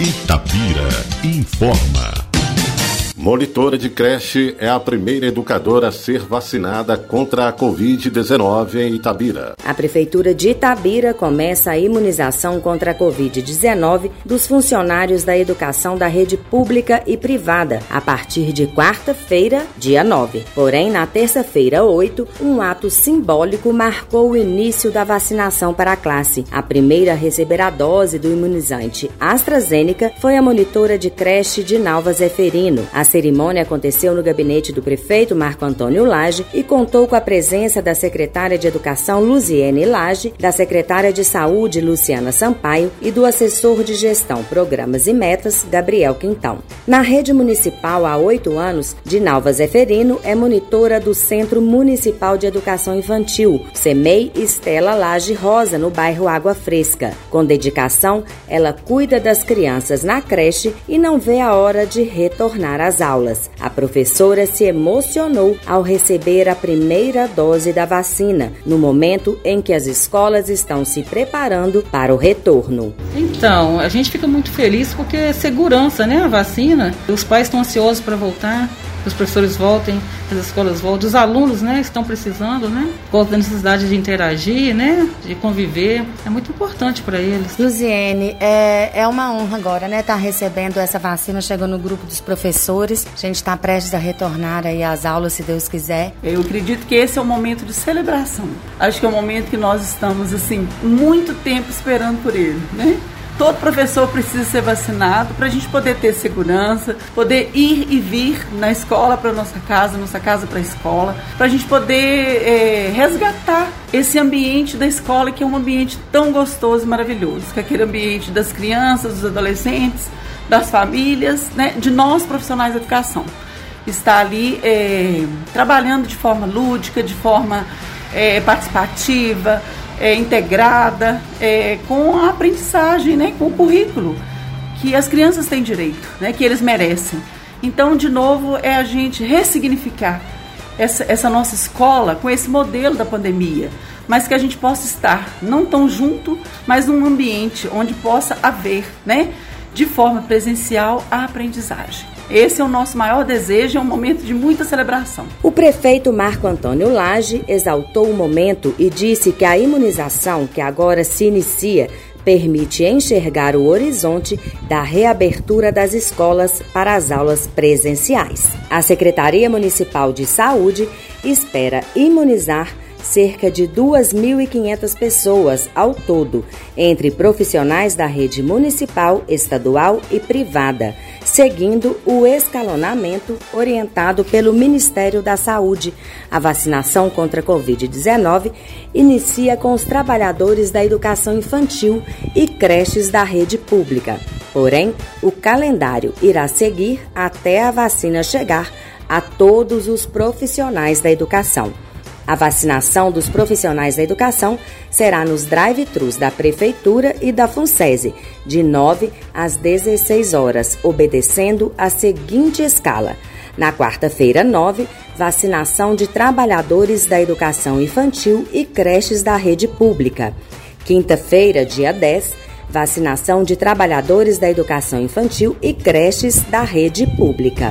Itapira informa. Monitora de creche é a primeira educadora a ser vacinada contra a Covid-19 em Itabira. A Prefeitura de Itabira começa a imunização contra a Covid-19 dos funcionários da educação da rede pública e privada a partir de quarta-feira, dia 9. Porém, na terça-feira, 8, um ato simbólico marcou o início da vacinação para a classe. A primeira a receber a dose do imunizante AstraZeneca foi a monitora de creche de Nalva Zeferino. A cerimônia aconteceu no gabinete do prefeito Marco Antônio Lage e contou com a presença da secretária de Educação Luziene Lage, da secretária de Saúde Luciana Sampaio e do assessor de Gestão, Programas e Metas Gabriel Quintão. Na rede municipal há oito anos, Dinalva Zeferino é monitora do Centro Municipal de Educação Infantil, CEMEI Estela Lage Rosa, no bairro Água Fresca. Com dedicação, ela cuida das crianças na creche e não vê a hora de retornar às aulas. A professora se emocionou ao receber a primeira dose da vacina, no momento em que as escolas estão se preparando para o retorno. Então, a gente fica muito feliz porque é segurança, né? A vacina. Os pais estão ansiosos para voltar os professores voltem, as escolas voltem, os alunos, né, estão precisando, né, por da necessidade de interagir, né, de conviver, é muito importante para eles. Luziene, é, é uma honra agora, né, estar tá recebendo essa vacina, chegou no grupo dos professores, a gente está prestes a retornar aí às aulas, se Deus quiser. Eu acredito que esse é o momento de celebração. Acho que é o momento que nós estamos, assim, muito tempo esperando por ele, né? Todo professor precisa ser vacinado para a gente poder ter segurança, poder ir e vir na escola para nossa casa, nossa casa para a escola, para a gente poder é, resgatar esse ambiente da escola que é um ambiente tão gostoso e maravilhoso, que é aquele ambiente das crianças, dos adolescentes, das famílias, né, de nós profissionais da educação. Está ali é, trabalhando de forma lúdica, de forma é, participativa, é, integrada é, com a aprendizagem, né, com o currículo que as crianças têm direito, né, que eles merecem. Então, de novo, é a gente ressignificar essa, essa nossa escola com esse modelo da pandemia, mas que a gente possa estar não tão junto, mas num ambiente onde possa haver, né, de forma presencial, a aprendizagem. Esse é o nosso maior desejo, é um momento de muita celebração. O prefeito Marco Antônio Lage exaltou o momento e disse que a imunização que agora se inicia permite enxergar o horizonte da reabertura das escolas para as aulas presenciais. A Secretaria Municipal de Saúde espera imunizar cerca de 2.500 pessoas ao todo, entre profissionais da rede municipal, estadual e privada, seguindo o escalonamento orientado pelo Ministério da Saúde. A vacinação contra a Covid-19 inicia com os trabalhadores da educação infantil e creches da rede pública. Porém, o calendário irá seguir até a vacina chegar a todos os profissionais da educação. A vacinação dos profissionais da educação será nos drive-thrus da Prefeitura e da FUNSESI, de 9 às 16 horas, obedecendo a seguinte escala. Na quarta-feira, 9, vacinação de trabalhadores da educação infantil e creches da rede pública. Quinta-feira, dia 10, vacinação de trabalhadores da educação infantil e creches da rede pública.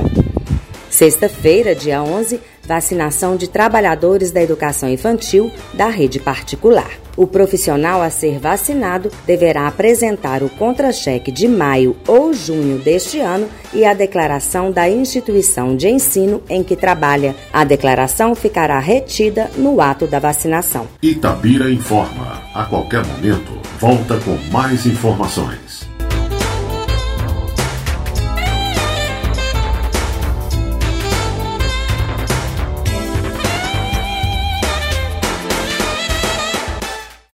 Sexta-feira, dia 11, vacinação de trabalhadores da educação infantil da rede particular. O profissional a ser vacinado deverá apresentar o contra-cheque de maio ou junho deste ano e a declaração da instituição de ensino em que trabalha. A declaração ficará retida no ato da vacinação. Itabira informa. A qualquer momento, volta com mais informações.